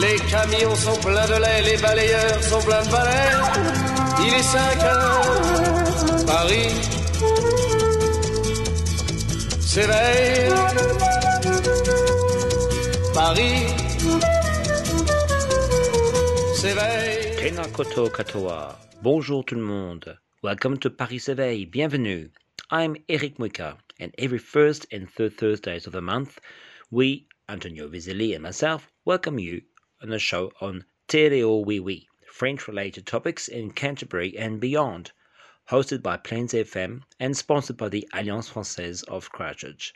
Les camions sont pleins de lait, les balayeurs sont pleins de balais. Il est 5 heures, Paris s'éveille. Paris s'éveille. Tena koto katoa. Bonjour tout le monde. Welcome to Paris s'éveille. Bienvenue. I'm Eric Muika, and every first and third Thursdays of the month, we, Antonio Vizeli and myself, welcome you on a show on Tereo Oui Oui, French-related topics in Canterbury and beyond, hosted by Plains FM and sponsored by the Alliance Française of Christchurch.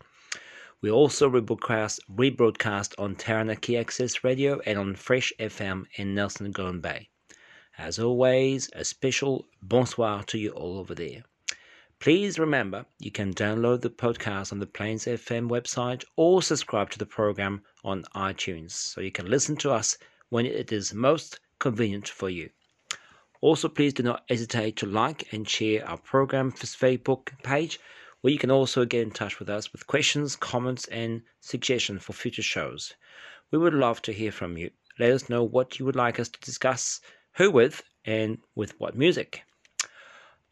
We also rebroadcast, rebroadcast on Taranaki Access Radio and on Fresh FM in Nelson Golden Bay. As always, a special bonsoir to you all over there. Please remember you can download the podcast on the Plains FM website or subscribe to the program on iTunes so you can listen to us when it is most convenient for you. Also, please do not hesitate to like and share our program Facebook page where you can also get in touch with us with questions, comments, and suggestions for future shows. We would love to hear from you. Let us know what you would like us to discuss, who with, and with what music.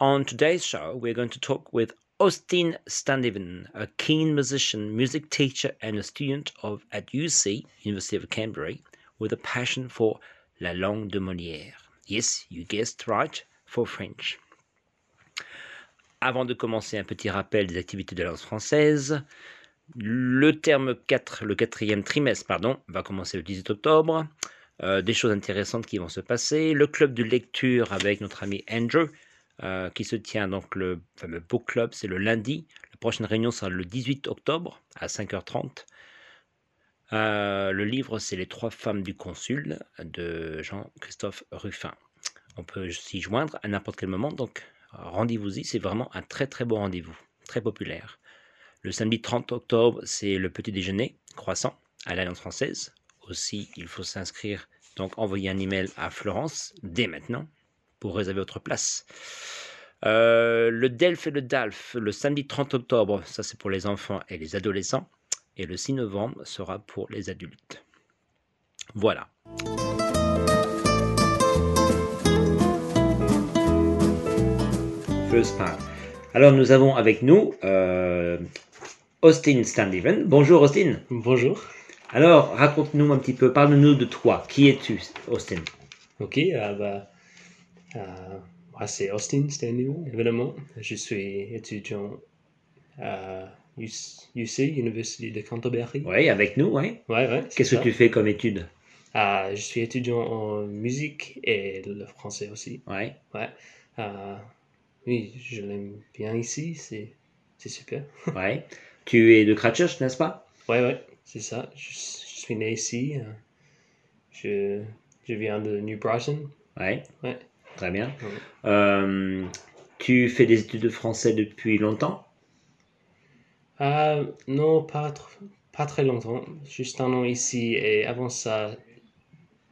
On today's show, we're going to talk with Austin Standiven, a keen musician, music teacher, and a student of at UC, University of Canterbury, with a passion for la langue de Molière. Yes, you guessed right, for French. Avant de commencer, un petit rappel des activités de la langue française. Le terme 4, le quatrième trimestre, pardon, va commencer le 18 octobre. Euh, des choses intéressantes qui vont se passer. Le club de lecture avec notre ami Andrew, euh, qui se tient donc le fameux book club, c'est le lundi. La prochaine réunion sera le 18 octobre à 5h30. Euh, le livre, c'est Les trois femmes du consul de Jean-Christophe Ruffin. On peut s'y joindre à n'importe quel moment, donc rendez-vous-y, c'est vraiment un très très beau rendez-vous, très populaire. Le samedi 30 octobre, c'est le petit déjeuner croissant à l'Alliance française. Aussi, il faut s'inscrire, donc envoyer un email à Florence dès maintenant pour réserver votre place. Euh, le DELF et le DALF, le samedi 30 octobre, ça c'est pour les enfants et les adolescents. Et le 6 novembre sera pour les adultes. Voilà. First part. Alors nous avons avec nous euh, Austin Standiven. Bonjour Austin. Bonjour. Alors raconte-nous un petit peu, parle-nous de toi. Qui es-tu Austin? Ok, euh, bah, c'est Austin Standiven, évidemment. Je suis étudiant à UC, University de Canterbury. Oui, avec nous, oui. Ouais, ouais. Qu'est-ce que tu fais comme étude? Euh, Je suis étudiant en musique et le français aussi. Ouais. Ouais. Euh, oui, je l'aime bien ici, c'est c'est super. ouais. Tu es de Christchurch, n'est-ce pas? Ouais, ouais, c'est ça. Je, je, suis né ici. euh, Je, je viens de New Brighton. Ouais. Ouais. Très bien. Euh, tu fais des études de français depuis longtemps? Euh, non, pas, tr- pas très longtemps. Juste un an ici et avant ça,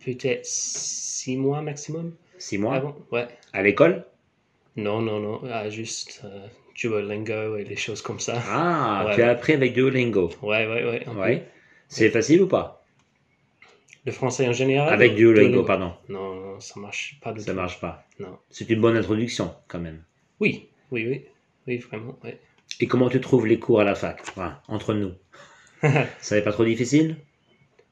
peut-être six mois maximum. Six mois? Avant, ouais. À l'école? Non, non, non. ah, juste euh, Duolingo et des choses comme ça. Ah, Ouais, tu as appris avec Duolingo. Ouais, ouais, ouais. Ouais. C'est facile ou pas? Le français en général Avec ou Duolingo, pardon. Non, non, ça marche pas du Ça tout. marche pas. Non. C'est une bonne introduction quand même. Oui, oui, oui. Oui, vraiment, ouais. Et comment tu trouves les cours à la fac Voilà, Entre nous. Ça n'est pas trop difficile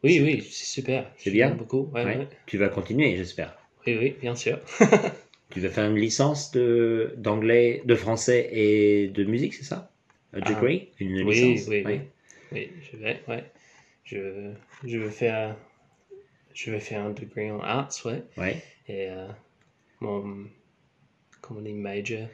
Oui, oui, c'est super. C'est bien beaucoup. Ouais, Ouais. ouais. Tu vas continuer, j'espère. Oui, oui, bien sûr. Tu vas faire une licence de d'anglais, de français et de musique, c'est ça Un Ah. degree Une Oui, licence oui, oui. Oui, je vais, ouais. Je, je vais faire, je vais faire un degré en arts, ouais. Ouais. Et euh, mon, comment on dit, major?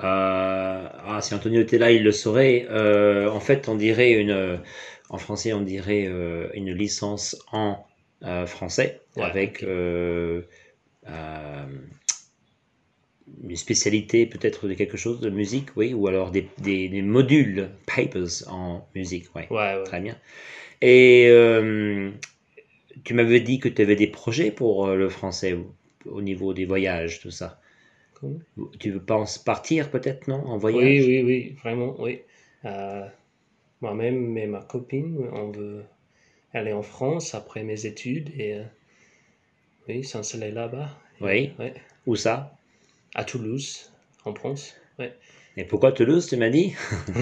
Euh, ah, si Antonio était là, il le saurait. Euh, en fait, on dirait une, en français, on dirait euh, une licence en français Ouais, avec une spécialité peut-être de quelque chose de musique, oui, ou alors des, des- des modules, papers en musique, oui. Ouais, ouais. Très bien. Et tu m'avais dit que tu avais des projets pour euh, le français au, au niveau des voyages, tout ça. Comment? Tu penses partir peut-être, non, en voyage? Oui, oui, oui, vraiment, oui. Euh, moi-même et ma copine, on veut aller en France après mes études et euh, oui, s'installer là-bas. Oui. Ouais. Où ça? À Toulouse, en France. Ouais. Et pourquoi Toulouse, tu m'as dit?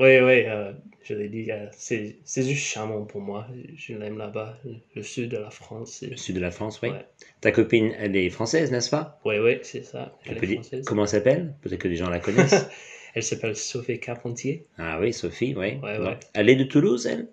Oui, oui, euh, je l'ai dit, euh, c'est juste charmant pour moi. Je l'aime là-bas, le sud de la France. Le sud de la France, oui. Ouais. Ta copine, elle est française, n'est-ce pas? Oui, oui, c'est ça. Elle est dire- française. Comment elle s'appelle? Peut-être que les gens la connaissent. Elle s'appelle Sophie Carpentier. ah oui, Sophie, oui. Ouais, ouais. Elle est de Toulouse, elle?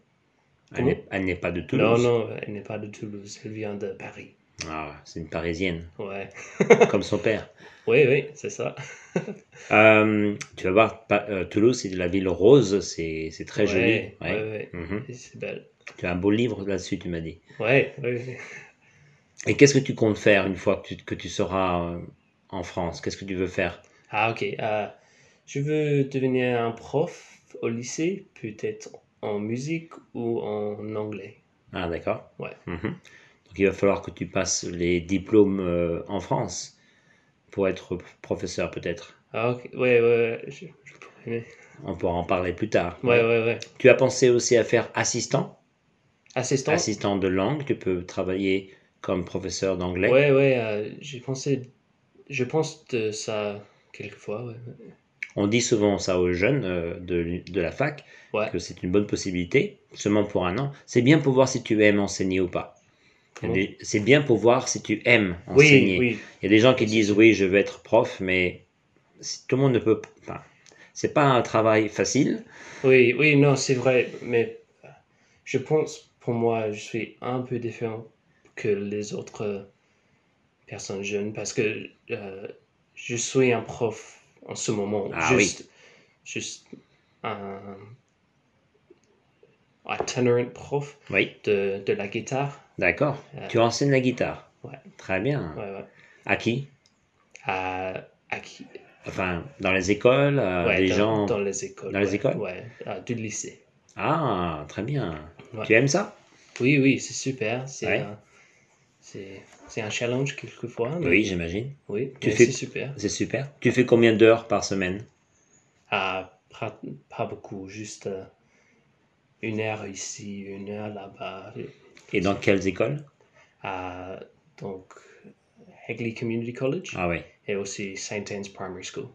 Elle Comment? n'est- Elle n'est pas de Non, Toulouse. non, elle n'est pas de Toulouse, elle vient de Paris. Ah, c'est une Parisienne, Ouais. comme son père. Oui, oui, c'est ça. Euh, tu vas voir, euh, Toulouse, c'est la ville rose, c'est c'est très joli. Ouais, ouais. ouais. Mhm. C'est belle. Tu as un beau livre là-dessus, tu m'as dit. Ouais, ouais. Et qu'est-ce que tu comptes faire une fois que tu, que tu seras euh, en France? Qu'est-ce que tu veux faire? Ah, ok. euh, je veux devenir un prof au lycée, peut-être en musique ou en anglais. Ah, d'accord. Ouais. Mhm. Donc il va falloir que tu passes les diplômes euh, en France pour être professeur, peut-être. Ah, ok. Ouais, ouais, ouais. Je, je. On pourra en parler plus tard. Ouais, ouais, ouais. Tu as pensé aussi à faire assistant? Assistant? Assistant de langue, tu peux travailler comme professeur d'anglais. Ouais, ouais. euh, j'ai pensé. Je pense de ça quelquefois, ouais. On dit souvent ça aux jeunes euh, de, de la fac, Ouais. que c'est une bonne possibilité, seulement pour un an. C'est bien pour voir si tu aimes enseigner ou pas. Il y a Comment des- C'est bien pour voir si tu aimes Oui, enseigner. oui. Il y a des gens qui Oui, disent oui, je veux être prof, mais tout le monde ne peut. Enfin, c'est pas un travail facile. Oui, oui, non, c'est vrai, mais je pense, pour moi, je suis un peu différent que les autres personnes jeunes parce que euh, je suis un prof en ce moment, Ah oui. juste, juste un itinerant prof Oui, de, de la guitare. D'accord. Euh, Tu enseignes la guitare. Ouais. Très bien. Ouais, ouais. À qui? À, à qui- Enfin, dans les écoles, ouais, des dans, gens. dans les écoles. dans les écoles? Ouais, à du lycée. Ah, très bien. Tu aimes ça? Oui, oui, c'est super. C'est un- c'est c'est un challenge quelquefois. mais- Oui, j'imagine. Oui, Tu mais fais- c'est super. C'est super. Tu fais combien d'heures par semaine? Ah, pas, pas beaucoup, juste euh, une heure ici, une heure là-bas. Et dans quelles écoles? Ah, donc, Hagley Community College Ah oui, et aussi St. Anne's Primary School.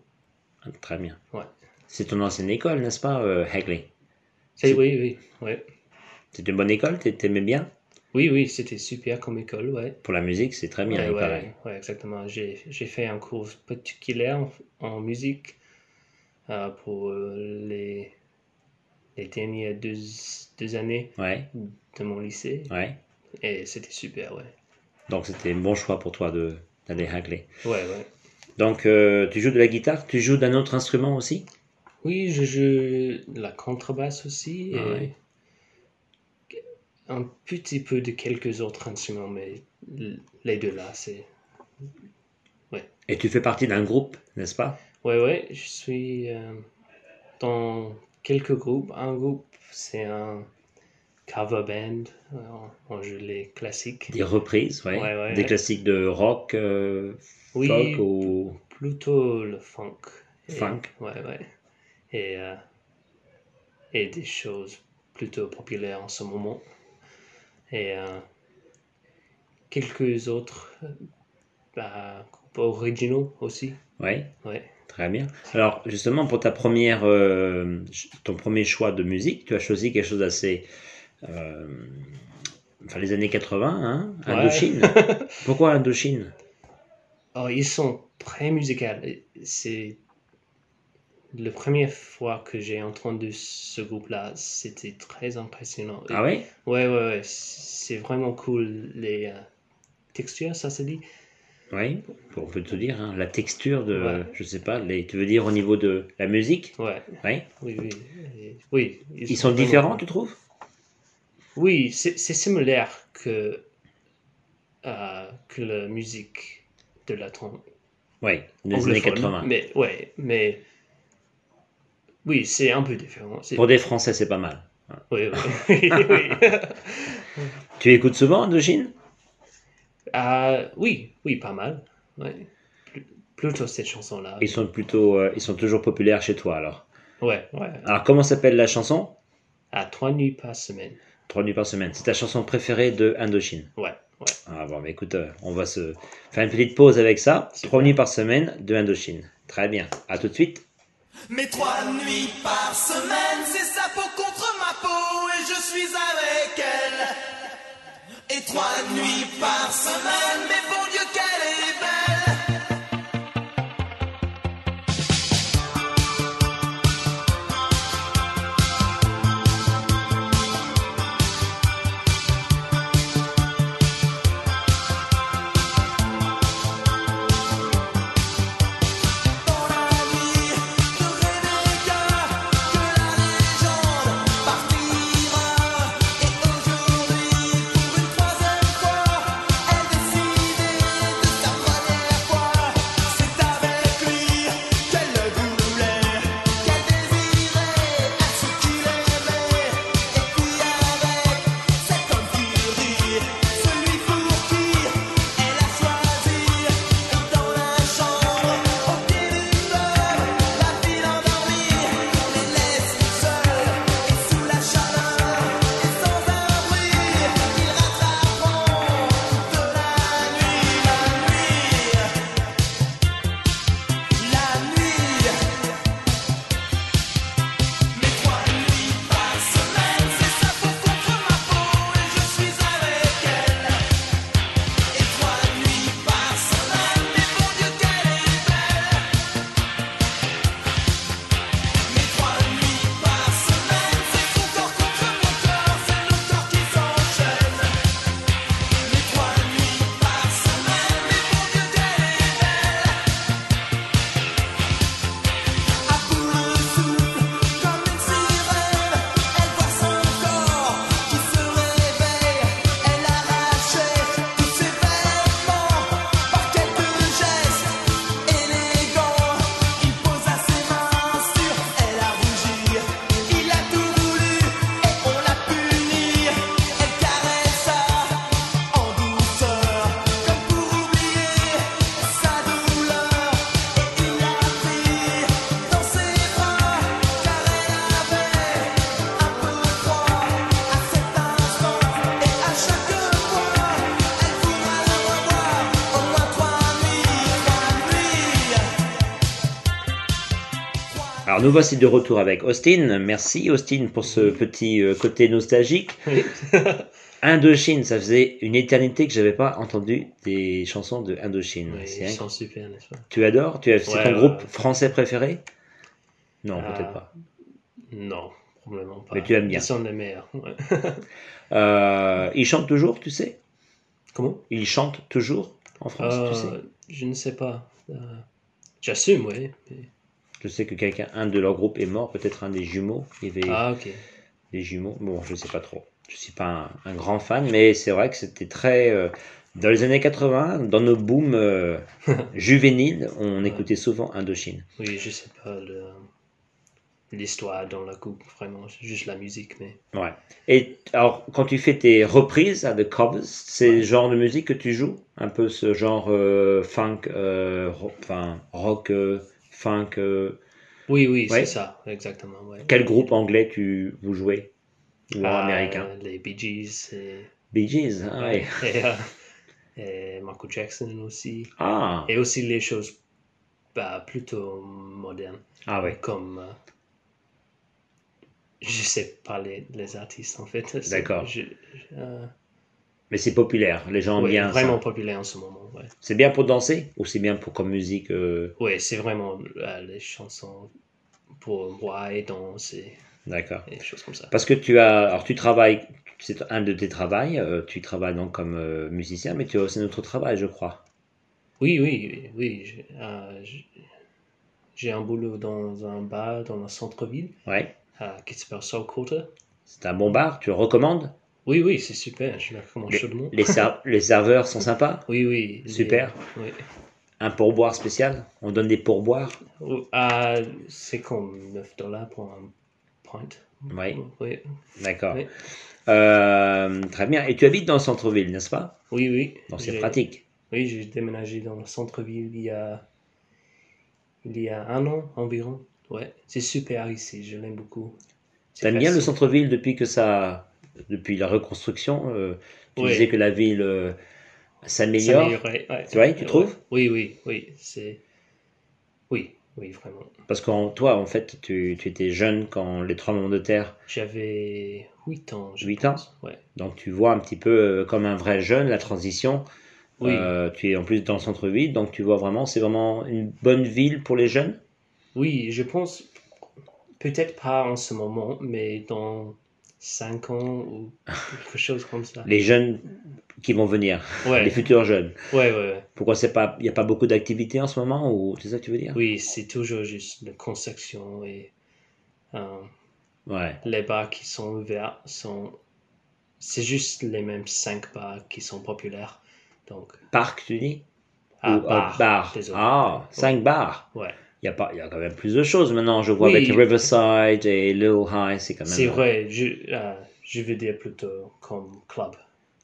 très bien. Ouais. C'est ton ancienne école, n'est-ce pas, euh, Hagley C'est, oui, oui, oui. C'est une bonne école T'ai- T'aimais bien? Oui, oui, c'était super comme école, ouais. Pour la musique, c'est très bien, Ouais, il ouais, paraît. ouais, exactement. J'ai, j'ai fait un cours particulier en, en musique euh, pour les, les dernières deux, deux années Ouais, de mon lycée ouais. et c'était super, ouais. Donc c'était un bon choix pour toi de d'aller Hagley. Ouais, ouais. Donc euh, tu joues de la guitare, tu joues d'un autre instrument aussi? Oui, je joue la contrebasse aussi et Ah ouais. un petit peu de quelques autres instruments, mais les deux là, c'est... Et tu fais partie d'un groupe, n'est-ce pas? Ouais, ouais, je suis euh, dans quelques groupes. Un groupe, c'est un cover band. Euh, On joue les classiques. Des reprises, ouais. Ouais, ouais, Des classiques de rock, euh, Oui, folk ou plutôt le funk. Et- Funk. Ouais, ouais. Et, euh, et des choses plutôt populaires en ce moment. Et euh, quelques autres euh, bah, groupes originaux aussi. ouais. Ouais. Très bien. Alors, justement, pour ta première, euh, ton premier choix de musique, tu as choisi quelque chose d'assez. euh, enfin, les années 80, hein Ouais. Indochine. Pourquoi Indochine? Oh, ils sont très musicaux. C'est la première fois que j'ai entendu ce groupe-là, c'était très impressionnant. Ah oui Ouais, ouais, ouais, c'est vraiment cool. Les euh, textures, ça se dit? Oui, on peut te dire, hein, la texture de. Ouais. Je sais pas, les, tu veux dire au niveau de la musique? Ouais, Oui. oui, oui. Ils sont différents, tu trouves? Oui, c'est similaire que euh, que la musique de la trompe. Oui, des années anglophone. 80. Mais ouais, mais oui, c'est un peu différent. Pour des Français, c'est pas mal. Oui, oui, oui. Tu écoutes souvent Indochine Euh, oui, oui, pas mal. Ouais. Plutôt cette chanson-là. Ils sont plutôt, euh, ils sont toujours populaires chez toi alors. Ouais, ouais. Alors comment s'appelle la chanson? À trois nuits par semaine. Trois nuits par semaine. C'est ta chanson préférée de Indochine. Ouais, ouais. Ah bon, mais écoute, euh, on va se faire une petite pause avec ça. Super. Trois nuits par semaine de Indochine. Très bien. À tout de suite. Mais trois nuits par semaine, trois nuits par semaine, Alors nous voici de retour avec Austin. Merci Austin pour ce petit euh, côté nostalgique. Oui. Indochine, ça faisait une éternité que j'avais pas entendu des chansons de Indochine. Oui, C'est ils sont super, n'est-ce pas? Tu adores? Tu as... C'est ton ouais, groupe ouais. français préféré? Non, Ah. peut-être pas. Non, probablement pas. Mais tu aimes bien. Ils sont les meilleurs. Euh, ils chantent toujours, tu sais? Comment? Ils chantent toujours en France, Euh, tu sais? Je ne sais pas. Euh, J'assume, oui. mais- Je sais que quelqu'un, un de leur groupe est mort, peut-être un des jumeaux. Il y avait Ah, ok. des jumeaux. Bon, je sais pas trop. Je suis pas un, un grand fan, mais c'est vrai que c'était très. euh, dans les années 80, dans nos booms euh, juvéniles, on écoutait souvent Indochine. Oui, je sais pas le- l'histoire dans la coupe, vraiment. Juste la musique, mais. Ouais. Et alors, quand tu fais tes reprises à The Covers, c'est le genre de musique que tu joues? Un peu ce genre euh, funk, enfin rock, funk. euh, Oui, oui, Ouais. c'est ça, exactement. Ouais. Quel groupe anglais tu vous jouez Ou Ah, américain? Les Bee Gees et, Bee Gees, ah ouais. et, euh, et Michael Jackson aussi. Ah, Et aussi les choses bah, plutôt modernes, ah ouais. comme. euh, je sais pas les, les artistes en fait. D'accord. je- euh, Mais c'est populaire, les gens aiment ouais, bien vraiment ça. populaire en ce moment. Ouais, C'est bien pour danser ou c'est bien pour comme musique euh, ouais c'est vraiment euh, les chansons pour boire et danser D'accord. et des choses comme ça. Parce que tu as, alors tu travailles, c'est un de tes travails, euh, tu travailles donc comme musicien, mais tu as aussi un autre travail, je crois. Oui, oui, oui. oui, j'ai- un boulot dans un bar dans le centre-ville Ouais. qui s'appelle Soul Quarter. C'est un bon bar, tu le recommandes? Oui, oui, c'est super. Je la recommande Les, chaudement. les les serveurs sont sympas. Oui, oui. les- Super. Oui. Un pourboire spécial. On donne des pourboires. Oh, ah, c'est comme 9 dollars pour un pint. Oui, Oui, d'accord. Oui. Euh, très bien. Et tu habites dans le centre-ville, n'est-ce pas? Oui. oui. Donc c'est pratique. Oui, j'ai déménagé dans le centre-ville il y a, il y a un an environ. Ouais, c'est super ici, je l'aime beaucoup. T'aimes bien le centre-ville depuis que ça, depuis la reconstruction euh, Tu Oui. disais que la ville euh, s'améliore. ouais. C'est vrai, tu trouves? Oui, oui, oui, c'est... Oui, oui, vraiment. Parce que toi, en fait, tu, tu étais jeune quand les tremblements de terre, J'avais 8 ans, je 8 ans. Ouais. donc tu vois un petit peu euh, comme un vrai jeune la transition. Oui. Euh, tu es en plus dans le centre-ville, donc tu vois vraiment, c'est vraiment une bonne ville pour les jeunes? Oui, je pense, peut-être pas en ce moment, mais dans 5 ans ou quelque chose comme ça. Les jeunes qui vont venir, Ouais. les futurs jeunes. Ouais, ouais, ouais. Pourquoi c'est pas, il n'y a pas beaucoup d'activités en ce moment ou c'est ça que tu veux dire? Oui, c'est toujours juste la construction et euh, Ouais. les bars qui sont ouverts sont. C'est juste les mêmes 5 bars qui sont populaires. Donc, Parc, tu dis? Ah, Ou, euh, bar. bar. Ah, Ouais. 5 bars. Ouais. Il y a pas, il y a quand même plus de choses maintenant. Je vois Oui. avec Riverside et Little High, c'est quand même. C'est vrai, je, euh, je veux dire plutôt comme club,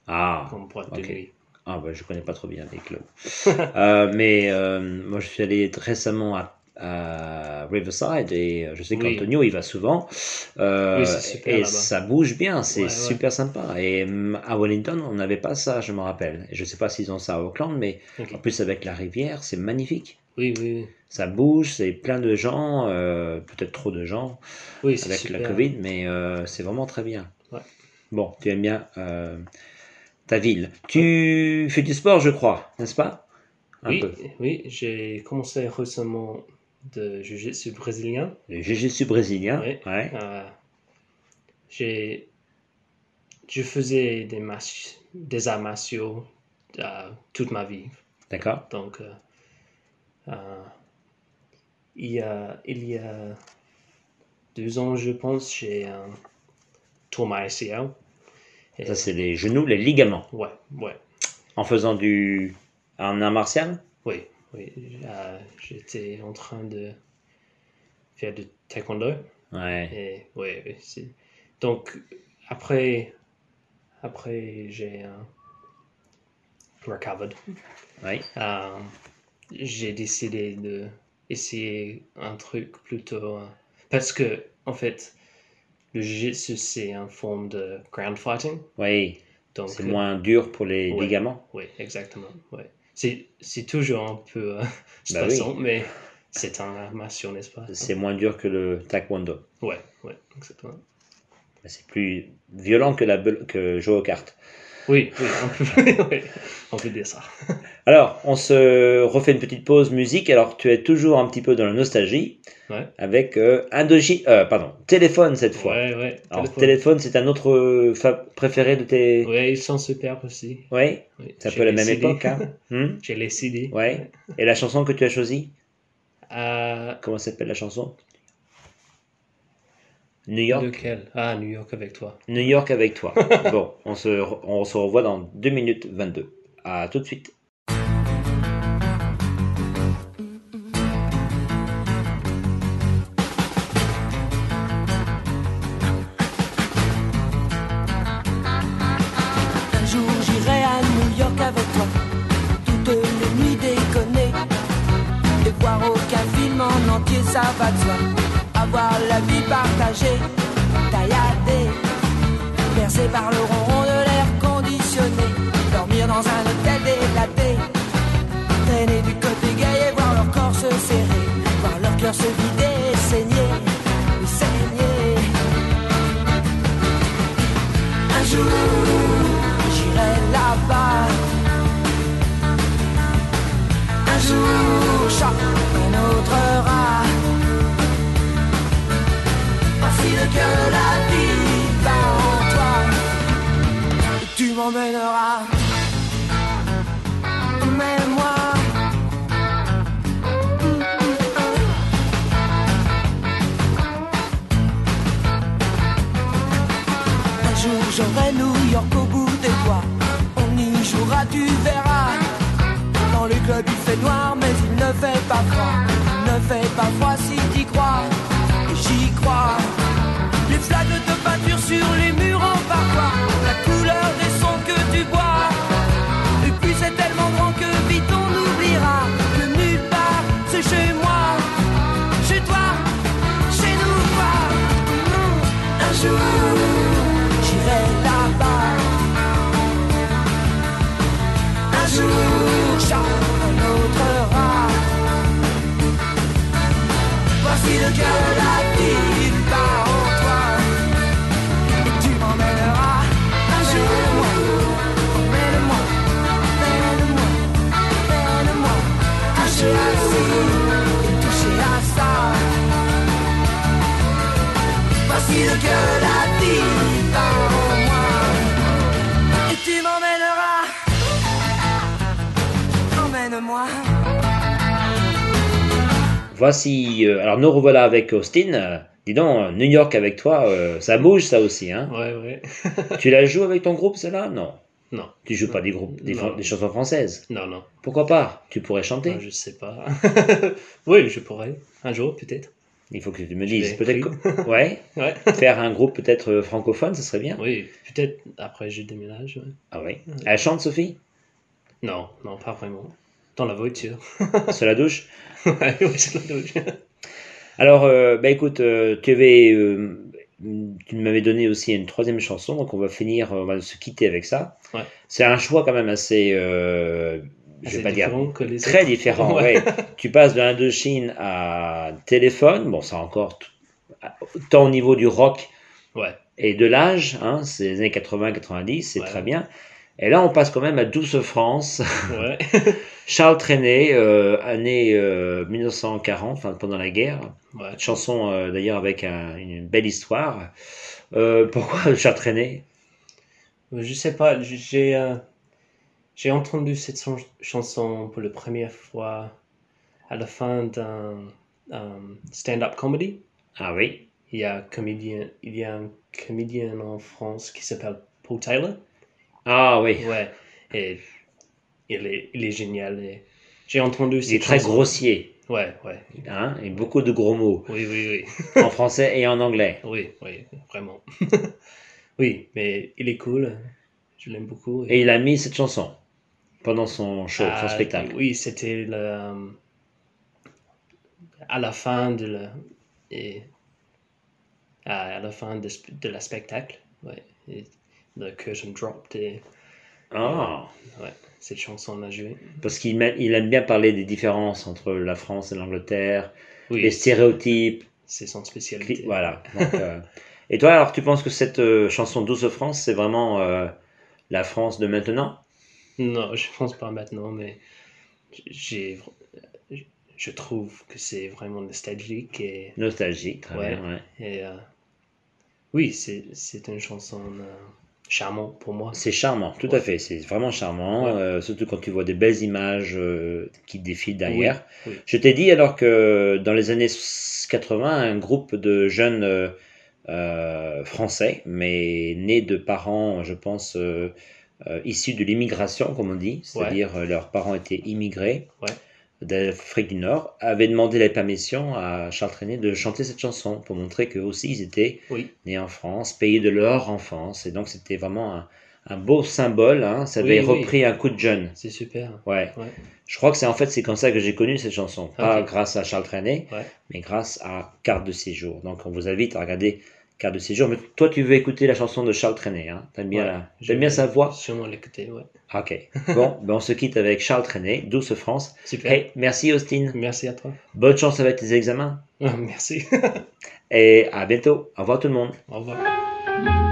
Ah. comme boîte de nuit. Ah bah, je connais pas trop bien les clubs. Euh, mais euh, moi je suis allé récemment à, à Riverside et euh, je sais Oui. qu'Antonio il va souvent. Oui, super et ça bouge bien, c'est Ouais, ouais. super sympa. Et hum, à Wellington on n'avait pas ça, je me rappelle. Et je sais pas s'ils ont ça à Auckland, mais en plus avec la rivière c'est magnifique. Oui, oui, oui. Ça bouge, c'est plein de gens, euh, peut-être trop de gens Oui, c'est avec super. la Covid, mais euh, c'est vraiment très bien. Ouais. Bon, tu aimes bien euh, ta ville. Tu fais du sport, je crois, n'est-ce pas? Un Oui, peu. oui, j'ai commencé récemment de jiu-jitsu brésilien. Le jiu-jitsu brésilien. Oui. Ouais. J'ai, je faisais des, mas- des arts martiaux toute ma vie. D'accord. Donc, il, y a, il y a deux ans, je pense, j'ai un tour ma ACL. Et- Ça, c'est les genoux, les ligaments. Ouais, ouais, En faisant du. Un art martial? Oui, oui. Euh, j'étais en train de faire du taekwondo. Ouais. Et ouais. Donc, après, après j'ai euh, recovered. Ouais. Euh, j'ai décidé de essayer un truc plutôt euh, parce que en fait le jiu-jitsu c'est une forme de ground fighting Oui. donc C'est moins dur pour les ouais. ligaments. oui exactement ouais c'est c'est toujours un peu euh, Bah stressant mais c'est un art martial n'est-ce pas? C'est moins dur que le taekwondo. ouais ouais exactement C'est plus violent que, la, que jouer aux cartes. oui oui on peut oui, on peut dire ça Alors, on se refait une petite pause musique. Alors, tu es toujours un petit peu dans la nostalgie. Ouais. Avec euh, euh, pardon, téléphone cette fois. ouais ouais Alors, téléphone. téléphone, c'est un autre euh, préféré de tes. ouais ils sont super aussi Ouais, oui. c'est un peu la même CD. époque. Hein Hmm j'ai les CD ouais. Et la chanson que tu as choisie? Euh, Comment s'appelle la chanson? New York. lequel? Ah New York avec toi New York avec toi. bon, on se, on se revoit dans 2 minutes 22. À tout de suite. La vie partagée, tailladée, bercée par le ronron de l'air conditionné, dormir dans un hôtel délaté, traîner du côté et voir leur corps se serrer, voir leur cœur se vider Voici, euh, alors nous revoilà avec Austin. Euh, dis donc, euh, New York avec toi, ça bouge ça aussi. Hein Ouais, ouais. tu la joues avec ton groupe, celle-là? Non. non, Tu joues pas des, groupes, des, chansons françaises? non, non. Pourquoi pas? Tu pourrais chanter? Non, je sais pas. oui, je pourrais. Un jour, peut-être. Il faut que tu me dises. Peut-être ouais, Ouais. faire un groupe peut-être francophone, ce serait bien. Oui, peut-être après je déménage. ouais. Ah oui. Elle chante, Sophie? Non, non, pas vraiment. Dans la voiture. Sur la douche? Ouais, oui, c'est la douche. Alors, euh, bah écoute, euh, tu avais, euh, tu m'avais donné aussi une troisième chanson, donc on va finir, on va se quitter avec ça. Ouais. C'est un choix quand même assez, euh, je vais pas dire très autres. différent. Ouais. ouais. Tu passes de l'Indochine à téléphone, bon, ça encore tant au niveau du rock et de l'âge, hein, c'est les années 80-90, c'est très bien. Et là, on passe quand même à Douce France. ouais. Charles Trenet, euh, année euh, 1940, enfin pendant la guerre. ouais. Chanson euh, d'ailleurs avec un- une belle histoire. Euh, pourquoi Charles Trenet? Je sais pas, j'ai euh, j'ai entendu cette chan- chanson pour la première fois à la fin d'un euh, stand-up comedy. Ah oui. Il y, a comédien, il y a un comédien en France qui s'appelle Paul Taylor. Ah oui. Ouais, et il est, il est génial. et J'ai entendu Il est très grossier. Ouais, ouais. Hein, et beaucoup de gros mots Oui, oui, oui. en français et en anglais. Oui, oui, vraiment. oui, mais il est cool. Je l'aime beaucoup. Et il a mis cette chanson pendant son show, son Ah, spectacle. Oui, c'était le, à la fin de la, et, à, à la fin de, de la spectacle. Ouais, et le curtain dropped et Ah, ouais, cette chanson on a joué. parce qu'il il aime bien parler des différences entre la France et l'Angleterre, Oui, les stéréotypes. c'est son spécialité. Voilà. Donc, euh, Et toi, alors, tu penses que cette euh, chanson Douce France, c'est vraiment euh, la France de maintenant? Non, je pense pas maintenant, mais j'ai, je trouve que c'est vraiment nostalgique et, Nostalgique, très Ouais. bien. ouais. et, euh, oui, c'est, c'est une chanson charmante pour moi. C'est charmant, tout Ouais. à fait. C'est vraiment charmant, Ouais. euh, surtout quand tu vois des belles images euh, qui défilent derrière. Oui, oui. Je t'ai dit alors que dans les années 80, un groupe de jeunes euh, français, mais nés de parents, je pense, issus de l'immigration, comme on dit, c'est-à-dire leurs parents étaient immigrés. d'Afrique du Nord, avaient demandé la permission à Charles Trenet de chanter cette chanson pour montrer qu'eux aussi ils étaient Oui. nés en France, pays de leur enfance, et donc c'était vraiment un, un beau symbole. hein. Ça Oui, avait oui. repris un coup de jeune. C'est super. Ouais. Ouais. Je crois que c'est en fait c'est comme ça que j'ai connu cette chanson, pas grâce à Charles Trenet, Ouais. mais grâce à Carte de séjour. Donc on vous invite à regarder Carte de séjour. Mais toi tu veux écouter la chanson de Charles Trenet, hein T'aimes bien, Ouais, la- t'aimes bien sa voix? Sûrement l'écouter, ouais. Ok. Bon, ben on se quitte avec Charles Trenet, Douce France. Super. Hey, merci Austin. Merci à toi. Bonne chance avec tes examens Merci. et à bientôt. Au revoir tout le monde. Au revoir.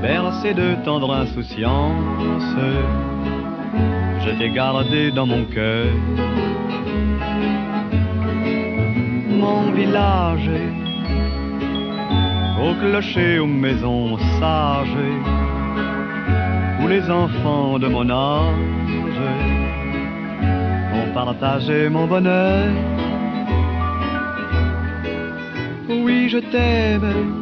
bercé de tendre insouciance, je t'ai gardé dans mon cœur. Mon village, au clocher, aux maisons sages, où les enfants de mon âge ont partagé mon bonheur. Oui, je t'aime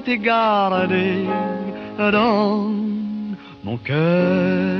t'ai gardé dans mon cœur.